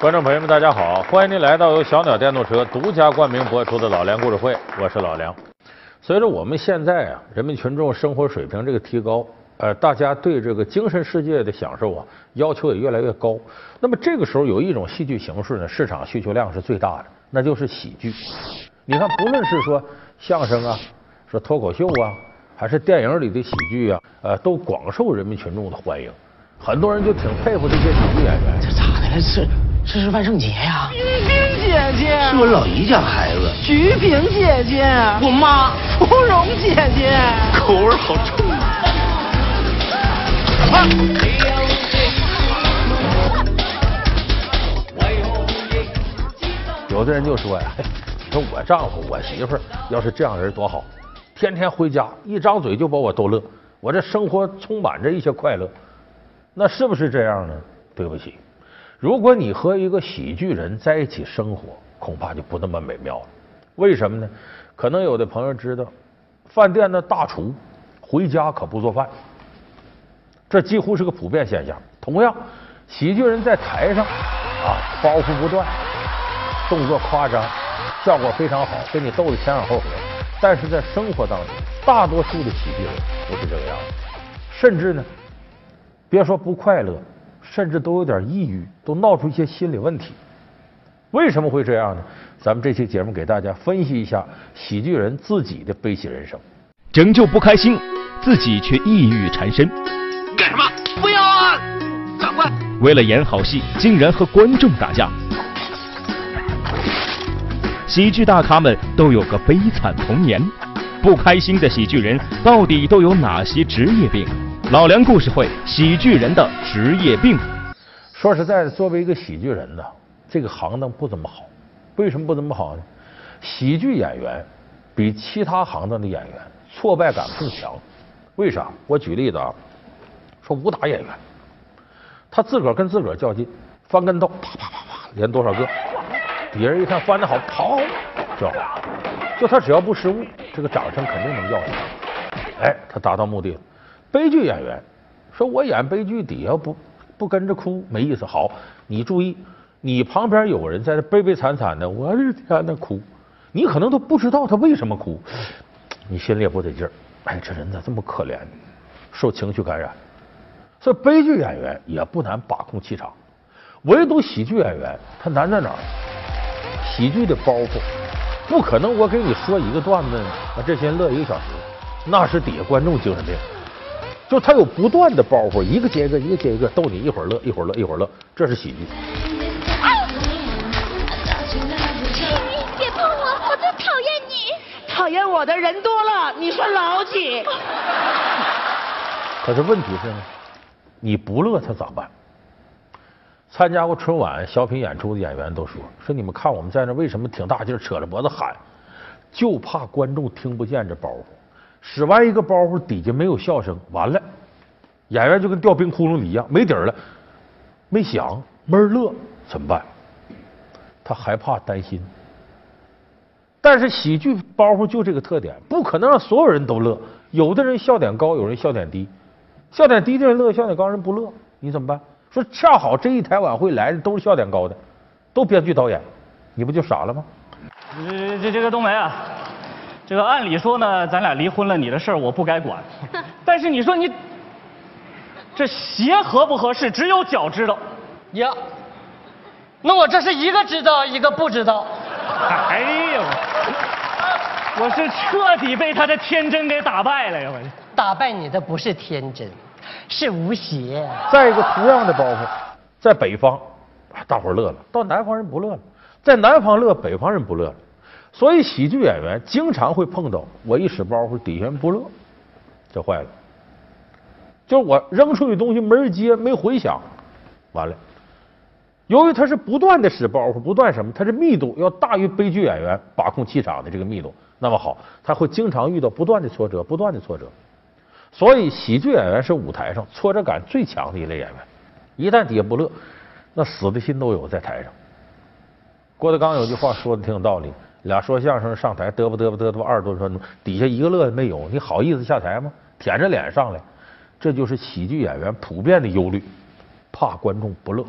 观众朋友们，大家好！欢迎您来到由小鸟电动车独家冠名播出的《老梁故事会》，我是老梁。随着我们现在啊，人民群众生活水平这个提高，呃，大家对这个精神世界的享受啊，要求也越来越高。那么这个时候，有一种戏剧形式呢，市场需求量是最大的，那就是喜剧。你看，不论是说相声啊，说脱口秀啊，还是电影里的喜剧啊，呃，都广受人民群众的欢迎。很多人就挺佩服这些喜剧演员。这咋的了？这这是万圣节呀！冰冰姐姐，是我老姨家孩子。菊萍姐姐，我妈。芙蓉姐姐，口味好重啊！有的人就说呀，你说我丈夫、我媳妇儿要是这样人多好，天天回家一张嘴就把我逗乐，我这生活充满着一些快乐。那是不是这样呢？对不起。如果你和一个喜剧人在一起生活，恐怕就不那么美妙了。为什么呢？可能有的朋友知道，饭店的大厨回家可不做饭，这几乎是个普遍现象。同样，喜剧人在台上啊，包袱不断，动作夸张，效果非常好，给你逗得前仰后合。但是在生活当中，大多数的喜剧人不是这个样子，甚至呢，别说不快乐。甚至都有点抑郁，都闹出一些心理问题。为什么会这样呢？咱们这期节目给大家分析一下喜剧人自己的悲喜人生。拯救不开心，自己却抑郁缠身。干什么？不要啊！长官，为了演好戏，竟然和观众打架。喜剧大咖们都有个悲惨童年，不开心的喜剧人到底都有哪些职业病？老梁故事会：喜剧人的职业病。说实在的，作为一个喜剧人呢，这个行当不怎么好。为什么不怎么好呢？喜剧演员比其他行当的演员挫败感更强。为啥？我举例子啊，说武打演员，他自个儿跟自个儿较劲，翻跟头，啪啪啪啪，连多少个，别人一看翻的好，跑，就就他只要不失误，这个掌声肯定能要上。哎，他达到目的了。悲剧演员说：“我演悲剧，底下不不跟着哭没意思。好，你注意，你旁边有人在那悲悲惨惨的，我的天呐，哭，你可能都不知道他为什么哭，你心里也不得劲儿。哎，这人咋这么可怜呢？受情绪感染。所以悲剧演员也不难把控气场，唯独喜剧演员他难在哪儿？喜剧的包袱不可能，我给你说一个段子，啊，这些人乐一个小时，那是底下观众精神病。”就他有不断的包袱，一个接一个，一个接一个，逗你一会儿乐，一会儿乐，一会儿乐，这是喜剧。别碰我，我最讨厌你。讨厌我的人多了，你算老几？可是问题是呢，你不乐他咋办？参加过春晚小品演出的演员都说：说你们看我们在那为什么挺大劲扯着脖子喊，就怕观众听不见这包袱。使完一个包袱，底下没有笑声，完了，演员就跟掉冰窟窿里一样，没底儿了，没响，闷乐，怎么办？他害怕担心。但是喜剧包袱就这个特点，不可能让所有人都乐。有的人笑点高，有人笑点低，笑点低的人乐，笑点高人不乐，你怎么办？说恰好这一台晚会来的都是笑点高的，都编剧导演，你不就傻了吗？这这这个冬梅啊。这个按理说呢，咱俩离婚了，你的事儿我不该管。但是你说你这鞋合不合适，只有脚知道。呀，那我这是一个知道，一个不知道。哎呦，我是彻底被他的天真给打败了呀！我打败你的不是天真，是无邪。再一个，同样的包袱，在北方，大伙乐了；到南方人不乐了，在南方乐，北方人不乐了。所以，喜剧演员经常会碰到我一使包袱，底下人不乐，这坏了。就是我扔出去东西没人接，没回响，完了。由于他是不断的使包袱，不断什么，他是密度要大于悲剧演员把控气场的这个密度。那么好，他会经常遇到不断的挫折，不断的挫折。所以，喜剧演员是舞台上挫折感最强的一类演员。一旦底下不乐，那死的心都有在台上。郭德纲有句话说的挺有道理。俩说相声上台嘚啵嘚啵嘚啵二十多分钟，底下一个乐的没有，你好意思下台吗？舔着脸上来，这就是喜剧演员普遍的忧虑，怕观众不乐。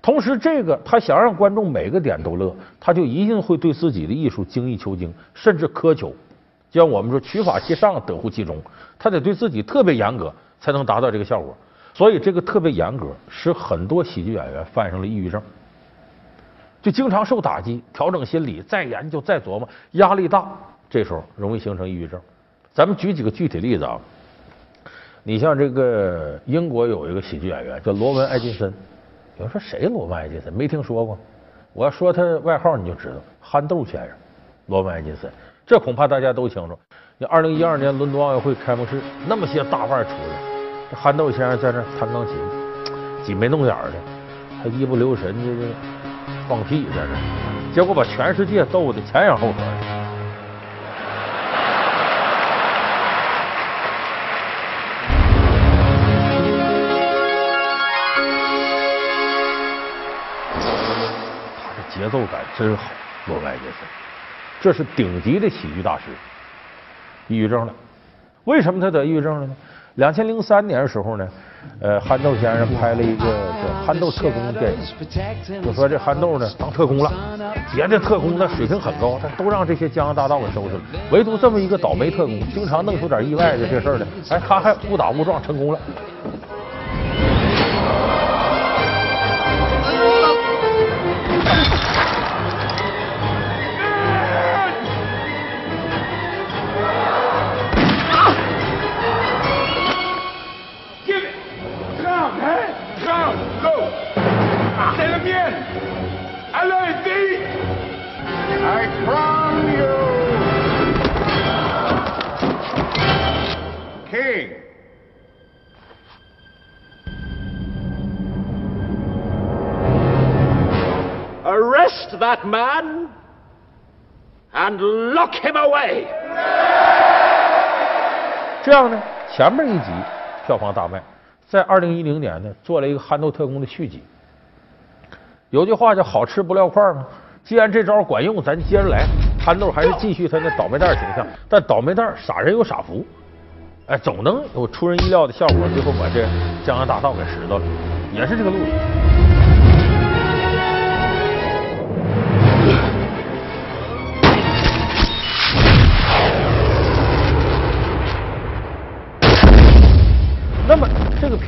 同时，这个他想让观众每个点都乐，他就一定会对自己的艺术精益求精，甚至苛求。就像我们说“取法其上，得乎其中”，他得对自己特别严格，才能达到这个效果。所以，这个特别严格，使很多喜剧演员犯上了抑郁症，就经常受打击，调整心理，再研究，再琢磨，压力大，这时候容易形成抑郁症。咱们举几个具体例子啊，你像这个英国有一个喜剧演员叫罗文·艾金森，有人说谁罗文·艾金森？没听说过。我要说他外号你就知道，憨豆先生，罗文·艾金森。这恐怕大家都清楚。你二零一二年伦敦奥运会开幕式，那么些大腕出来，这憨豆先生在那弹钢琴，挤眉弄眼的，还一不留神这个放屁在那，结果把全世界逗得前仰后合的。他的节奏感真好，罗文·艾金森。这是顶级的喜剧大师，抑郁症了。为什么他得抑郁症了呢？两千零三年的时候呢，呃，憨豆先生拍了一个叫《憨豆特工》的电影，就说这憨豆呢当特工了，别的特工呢水平很高，但都让这些江洋大盗给收拾了，唯独这么一个倒霉特工，经常弄出点意外的这事儿呢，哎，他还误打误撞成功了。这样呢，前面一集票房大卖，在二零一零年呢，做了一个《憨豆特工》的续集。有句话叫“好吃不撂筷”嘛，既然这招管用，咱接着来。憨豆还是继续他那倒霉蛋形象，但倒霉蛋傻人有傻福，哎，总能有出人意料的效果，最后把这江洋大盗给拾到了，也是这个路子。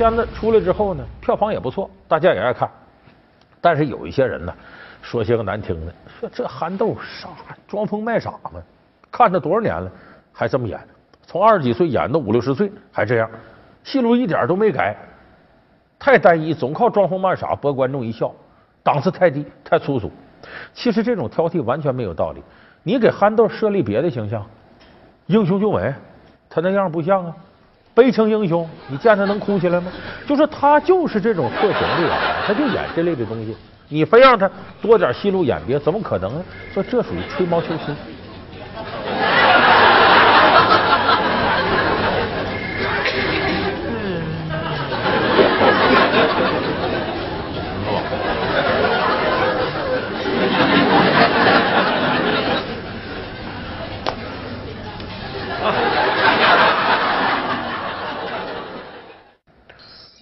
片子出来之后呢，票房也不错，大家也爱看。但是有一些人呢，说些个难听的，说这憨豆傻，装疯卖傻嘛。看他多少年了，还这么演，从二十几岁演到五六十岁还这样，戏路一点都没改，太单一，总靠装疯卖傻博观众一笑，档次太低，太粗俗。其实这种挑剔完全没有道理。你给憨豆设立别的形象，英雄救美，他那样不像啊。悲情英雄，你见他能哭起来吗？就是他就是这种特型的演员，他就演这类的东西。你非让他多点戏路演别，怎么可能呢？说这属于吹毛求疵。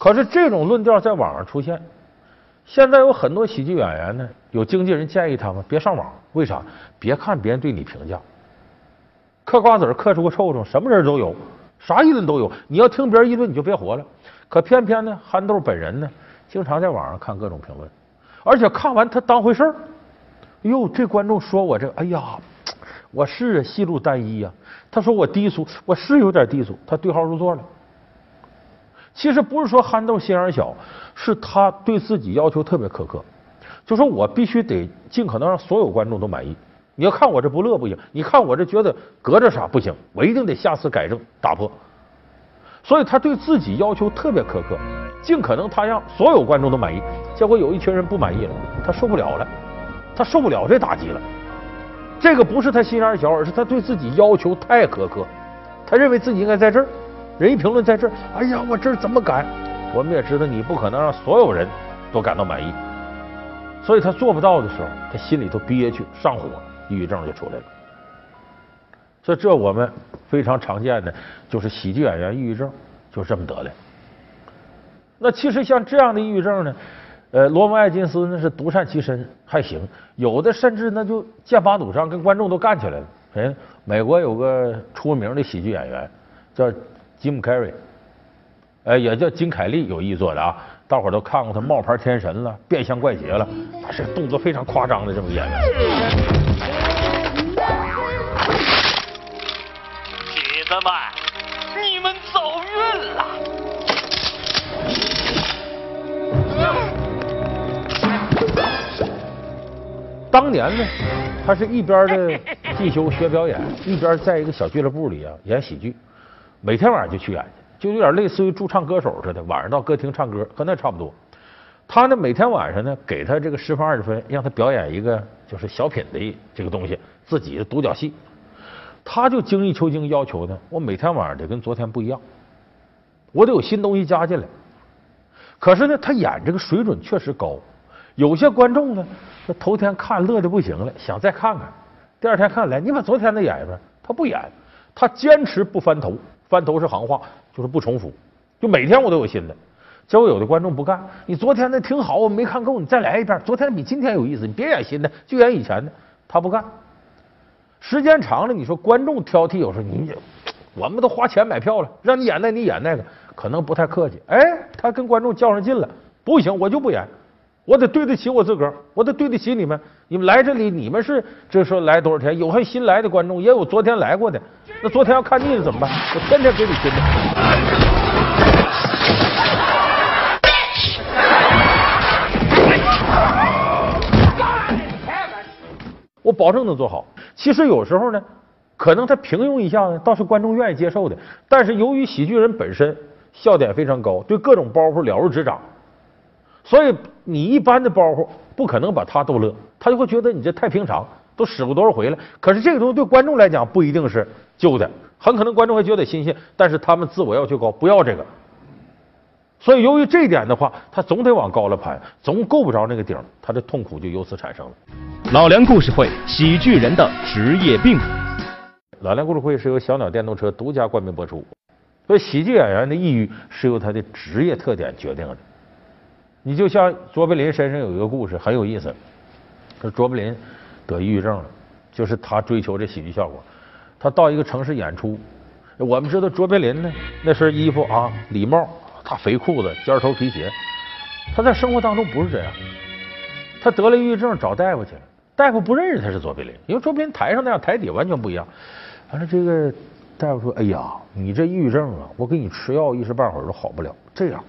可是这种论调在网上出现，现在有很多喜剧演员呢，有经纪人建议他们别上网，为啥？别看别人对你评价，嗑瓜子嗑出个臭虫，什么人都有，啥议论都有。你要听别人议论，你就别活了。可偏偏呢，憨豆本人呢，经常在网上看各种评论，而且看完他当回事儿。哟，这观众说我这，哎呀，我是戏路单一呀。他说我低俗，我是有点低俗。他对号入座了。其实不是说憨豆心眼小，是他对自己要求特别苛刻，就说我必须得尽可能让所有观众都满意。你要看我这不乐不行，你看我这觉得隔着啥不行，我一定得下次改正打破。所以他对自己要求特别苛刻，尽可能他让所有观众都满意。结果有一群人不满意了，他受不了了，他受不了这打击了。这个不是他心眼小，而是他对自己要求太苛刻，他认为自己应该在这儿。人一评论在这儿，哎呀，我这儿怎么改？我们也知道你不可能让所有人都感到满意，所以他做不到的时候，他心里头憋屈、上火，抑郁症就出来了。所以这我们非常常见的就是喜剧演员抑郁症，就这么得的。那其实像这样的抑郁症呢，呃，罗蒙·艾金斯那是独善其身，还行；有的甚至那就剑拔弩张，跟观众都干起来了。人？美国有个出名的喜剧演员叫吉姆·凯瑞，呃，也叫金凯利，有意做的啊。大伙儿都看过他《冒牌天神》了，《变相怪杰》了，他是动作非常夸张的这么演员。铁子们，你们走运了。当年呢，他是一边的进修学表演，一边在一个小俱乐部里啊演喜剧，每天晚上就去演去，就有点类似于驻唱歌手似的，晚上到歌厅唱歌，和那差不多。他呢每天晚上呢给他这个十分二十分，让他表演一个就是小品的这个东西，自己的独角戏。他就精益求精，要求呢我每天晚上得跟昨天不一样，我得有新东西加进来。可是呢他演这个水准确实高，有些观众呢。那头天看乐的不行了，想再看看。第二天看来，你把昨天的演一遍，他不演，他坚持不翻头。翻头是行话，就是不重复。就每天我都有新的。结果有的观众不干，你昨天的挺好，我没看够，你再来一遍。昨天比今天有意思，你别演新的，就演以前的。他不干。时间长了，你说观众挑剔，有时候你我们都花钱买票了，让你演那，你演那个，可能不太客气。哎，他跟观众较上劲了，不行，我就不演。我得对得起我自个儿，我得对得起你们。你们来这里，你们是这说来多少天？有还新来的观众，也有昨天来过的。那昨天要看腻了怎么办？我天天给你新的。我保证能做好。其实有时候呢，可能他平庸一下呢，倒是观众愿意接受的。但是由于喜剧人本身笑点非常高，对各种包袱了如指掌。所以你一般的包袱不可能把他逗乐，他就会觉得你这太平常，都使过多少回了。可是这个东西对观众来讲不一定是旧的，很可能观众会觉得新鲜，但是他们自我要求高，不要这个。所以由于这一点的话，他总得往高了攀，总够不着那个顶，他的痛苦就由此产生了。老梁故事会，喜剧人的职业病。老梁故事会是由小鸟电动车独家冠名播出。所以喜剧演员的抑郁是由他的职业特点决定的。你就像卓别林身上有一个故事很有意思，说卓别林得抑郁症了，就是他追求这喜剧效果。他到一个城市演出，我们知道卓别林呢那身衣服啊，礼帽，大肥裤子，尖头皮鞋。他在生活当中不是这样，他得了抑郁症找大夫去了，大夫不认识他是卓别林，因为卓别林台上那样，台底完全不一样。完了，这个大夫说：“哎呀，你这抑郁症啊，我给你吃药一时半会儿都好不了。这样。”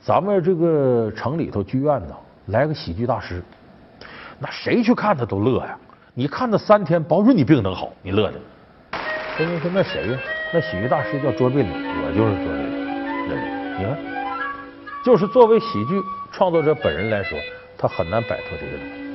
咱们这个城里头剧院呢，来个喜剧大师，那谁去看他都乐呀。你看他三天，保准你病能好，你乐的。说明说那谁呀？那喜剧大师叫卓别林，我就是卓别林。你看，就是作为喜剧创作者本人来说，他很难摆脱这个东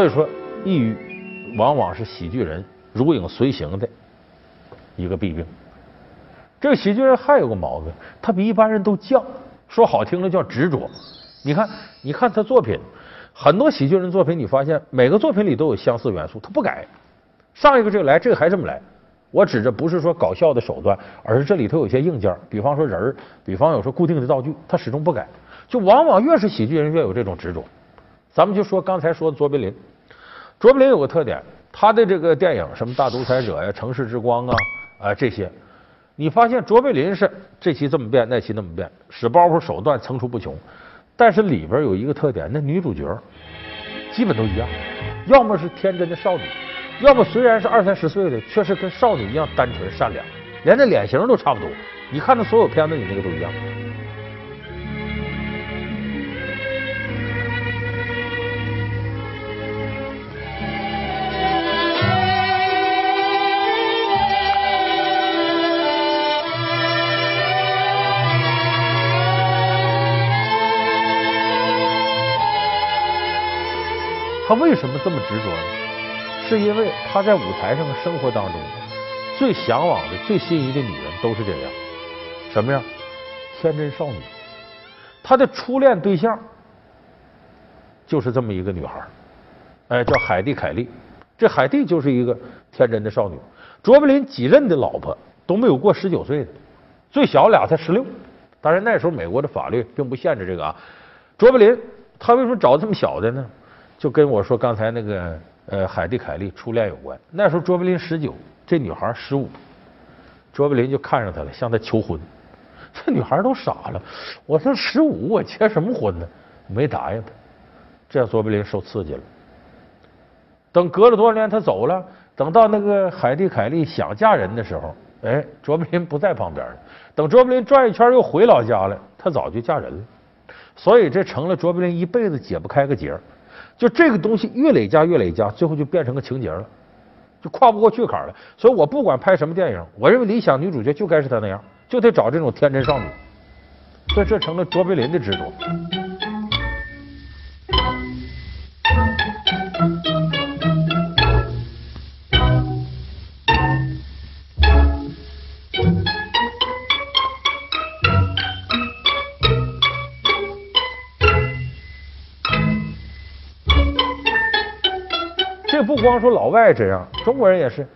所以说，抑郁往往是喜剧人如影随形的一个弊病。这个喜剧人还有个毛病，他比一般人都犟，说好听了叫执着。你看，你看他作品，很多喜剧人作品，你发现每个作品里都有相似元素，他不改。上一个这个来，这个还这么来。我指着不是说搞笑的手段，而是这里头有些硬件，比方说人儿，比方有时候固定的道具，他始终不改。就往往越是喜剧人越有这种执着。咱们就说刚才说的卓别林，卓别林有个特点，他的这个电影什么《大独裁者》呀、《城市之光》啊啊这些，你发现卓别林是这期这么变，那期那么变，使包袱手段层出不穷，但是里边有一个特点，那女主角基本都一样，要么是天真的少女，要么虽然是二三十岁的，却是跟少女一样单纯善良，连那脸型都差不多。你看他所有片子里那个都一样。他为什么这么执着呢？是因为他在舞台上的生活当中最向往的、最心仪的女人都是这样，什么样？天真少女。他的初恋对象就是这么一个女孩，哎，叫海蒂·凯利。这海蒂就是一个天真的少女。卓别林几任的老婆都没有过十九岁的，最小俩才十六。当然那时候美国的法律并不限制这个啊。卓别林他为什么找这么小的呢？就跟我说刚才那个呃海蒂·凯利初恋有关。那时候卓别林十九，这女孩十五，卓别林就看上她了，向她求婚。这女孩都傻了，我说十五，我结什么婚呢？没答应他，这卓别林受刺激了。等隔了多少年，他走了，等到那个海蒂·凯利想嫁人的时候，哎，卓别林不在旁边了。等卓别林转一圈又回老家了，他早就嫁人了。所以这成了卓别林一辈子解不开个结就这个东西越累加越累加，最后就变成个情节了，就跨不过去坎了。所以我不管拍什么电影，我认为理想女主角就该是她那样。就得找这种天真少女，所以这成了卓别林的执着。不光说老外这样，中国人也是。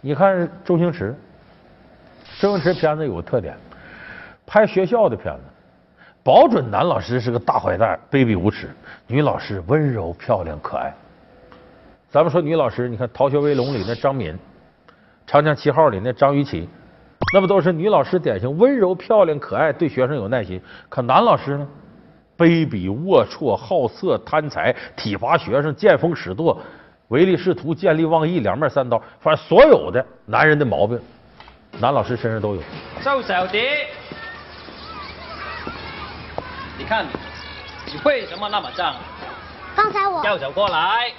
你看周星驰。周星驰片子有个特点，拍学校的片子，保准男老师是个大坏蛋、卑鄙无耻，女老师温柔漂亮可爱。咱们说女老师，你看《逃学威龙》里那张敏，《长江七号》里那张雨绮，那不都是女老师典型温柔漂亮可爱，对学生有耐心？可男老师呢，卑鄙龌龊、好色贪财、体罚学生、见风使舵、唯利是图、见利忘义、两面三刀，反正所有的男人的毛病。男老师身上都有。周小迪，你看你为什么那么脏？刚才我要走过来，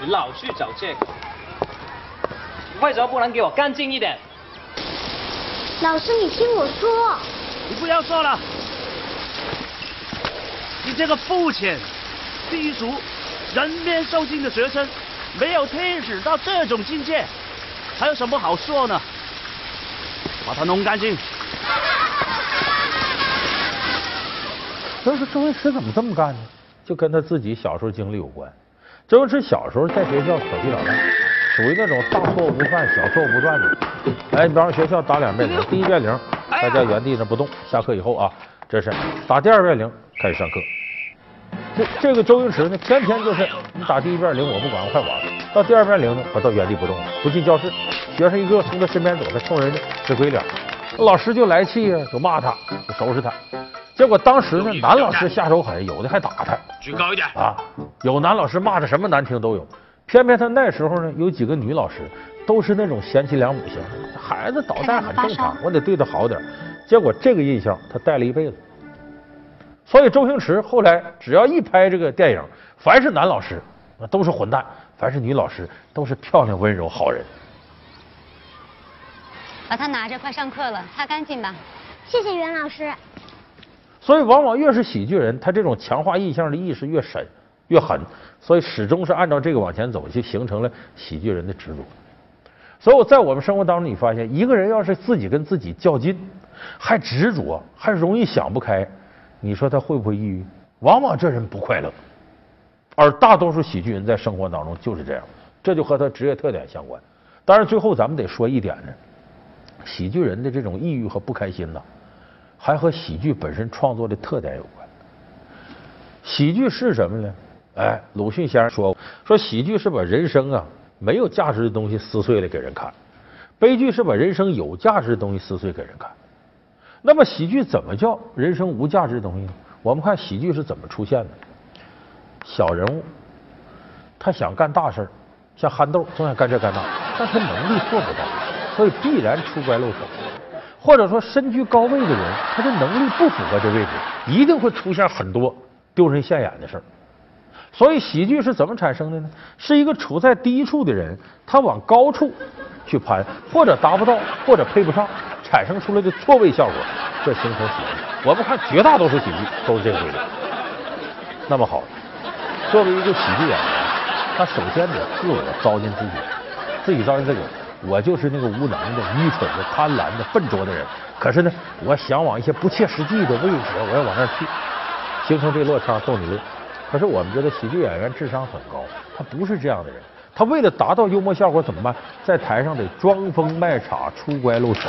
你老去找借口，你为什么不能给我干净一点？老师，你听我说。你不要说了，你这个肤浅、低俗、人面兽心的学生，没有天使到这种境界。还有什么好说呢？把它弄干净。所以说周星驰怎么这么干呢？就跟他自己小时候经历有关。周星驰小时候在学校调皮捣蛋，属于那种大错误不犯、小错误不断的。哎，你比方学校打两遍铃，第一遍铃大家原地那不动，下课以后啊，这是打第二遍铃开始上课。这这个周星驰呢，天天就是你打第一遍铃我不管，我快玩。到第二遍铃呢，我到原地不动了，不进教室。学生一个从他身边走，他冲人家直鬼脸，老师就来气呀，就骂他，就收拾他。结果当时呢，男老师下手狠，有的还打他。举高一点啊！有男老师骂的什么难听都有。偏偏他那时候呢，有几个女老师都是那种贤妻良母型，孩子捣蛋很正常，我得对他好点。结果这个印象他带了一辈子。所以周星驰后来只要一拍这个电影，凡是男老师那都是混蛋，凡是女老师都是漂亮温柔好人。把它拿着，快上课了，擦干净吧。谢谢袁老师。所以往往越是喜剧人，他这种强化印象的意识越深越狠，所以始终是按照这个往前走，就形成了喜剧人的执着。所以我在我们生活当中，你发现一个人要是自己跟自己较劲，还执着，还容易想不开。你说他会不会抑郁？往往这人不快乐，而大多数喜剧人在生活当中就是这样，这就和他职业特点相关。当然，最后咱们得说一点呢，喜剧人的这种抑郁和不开心呢，还和喜剧本身创作的特点有关。喜剧是什么呢？哎，鲁迅先生说说喜剧是把人生啊没有价值的东西撕碎了给人看，悲剧是把人生有价值的东西撕碎给人看。那么喜剧怎么叫人生无价值的东西呢？我们看喜剧是怎么出现的。小人物他想干大事儿像憨豆总想干这干那，但他能力做不到，所以必然出乖露手。或者说身居高位的人，他的能力不符合这位置，一定会出现很多丢人现眼的事儿。所以喜剧是怎么产生的呢？是一个处在低处的人，他往高处去攀，或者达不到，或者配不上。产生出来的错位效果，这形成喜剧。我们看绝大多数喜剧都是这个规律。那么好，作为一个喜剧演员，他首先得自我糟践自己，自己糟践自己。我就是那个无能的、愚蠢的、贪婪的、笨拙的人。可是呢，我想往一些不切实际的位置，我要往那儿去，形成这落差逗你乐。可是我们觉得喜剧演员智商很高，他不是这样的人。他为了达到幽默效果怎么办？在台上得装疯卖傻、出乖露丑。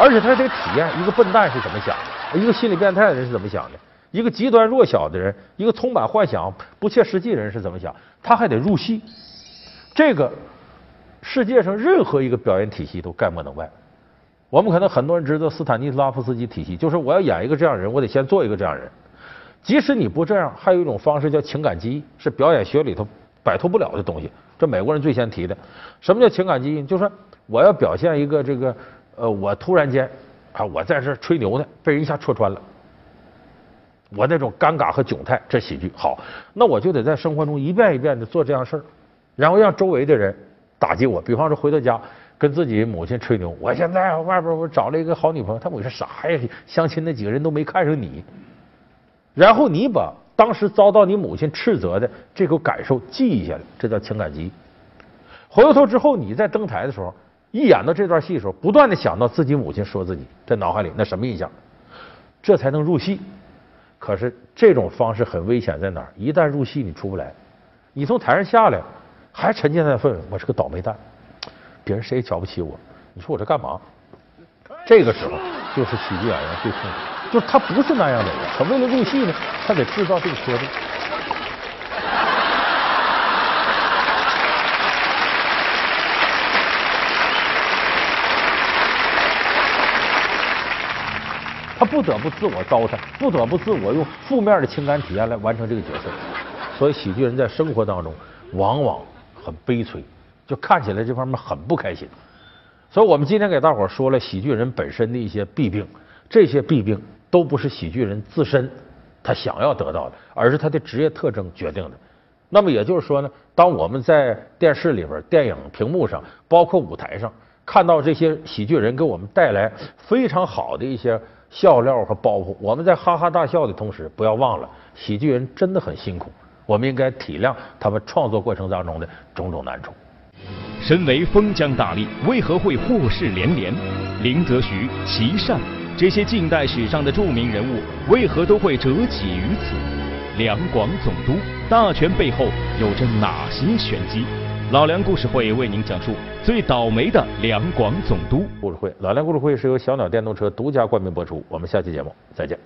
而且他得体验一个笨蛋是怎么想的，一个心理变态的人是怎么想的，一个极端弱小的人，一个充满幻想、不切实际的人是怎么想。他还得入戏，这个世界上任何一个表演体系都概莫能外。我们可能很多人知道斯坦尼斯拉夫斯基体系，就是我要演一个这样人，我得先做一个这样人。即使你不这样，还有一种方式叫情感记忆，是表演学里头摆脱不了的东西。这美国人最先提的。什么叫情感记忆？就是说我要表现一个这个。呃，我突然间啊，我在这吹牛呢，被人一下戳穿了。我那种尴尬和窘态，这喜剧好，那我就得在生活中一遍一遍的做这样事儿，然后让周围的人打击我。比方说回到家跟自己母亲吹牛，我现在外边我找了一个好女朋友，他母亲啥呀？相亲那几个人都没看上你。然后你把当时遭到你母亲斥责的这个感受记下来，这叫情感记忆回过头之后，你在登台的时候。一演到这段戏的时候，不断的想到自己母亲说自己在脑海里那什么印象，这才能入戏。可是这种方式很危险，在哪儿？一旦入戏，你出不来。你从台上下来，还沉浸在氛围，我是个倒霉蛋，别人谁也瞧不起我。你说我这干嘛？这个时候就是喜剧演员最痛苦，就是他不是那样的人，可为了入戏呢，他得制造这个缺点。他不得不自我糟蹋，不得不自我用负面的情感体验来完成这个角色，所以喜剧人在生活当中往往很悲催，就看起来这方面很不开心。所以我们今天给大伙说了喜剧人本身的一些弊病，这些弊病都不是喜剧人自身他想要得到的，而是他的职业特征决定的。那么也就是说呢，当我们在电视里边、电影屏幕上，包括舞台上看到这些喜剧人给我们带来非常好的一些。笑料和包袱，我们在哈哈大笑的同时，不要忘了，喜剧人真的很辛苦，我们应该体谅他们创作过程当中的种种难处。身为封疆大吏，为何会祸事连连？林则徐、琦善这些近代史上的著名人物，为何都会折戟于此？两广总督大权背后有着哪些玄机？老梁故事会为您讲述最倒霉的两广总督。故事会，老梁故事会是由小鸟电动车独家冠名播出。我们下期节目再见。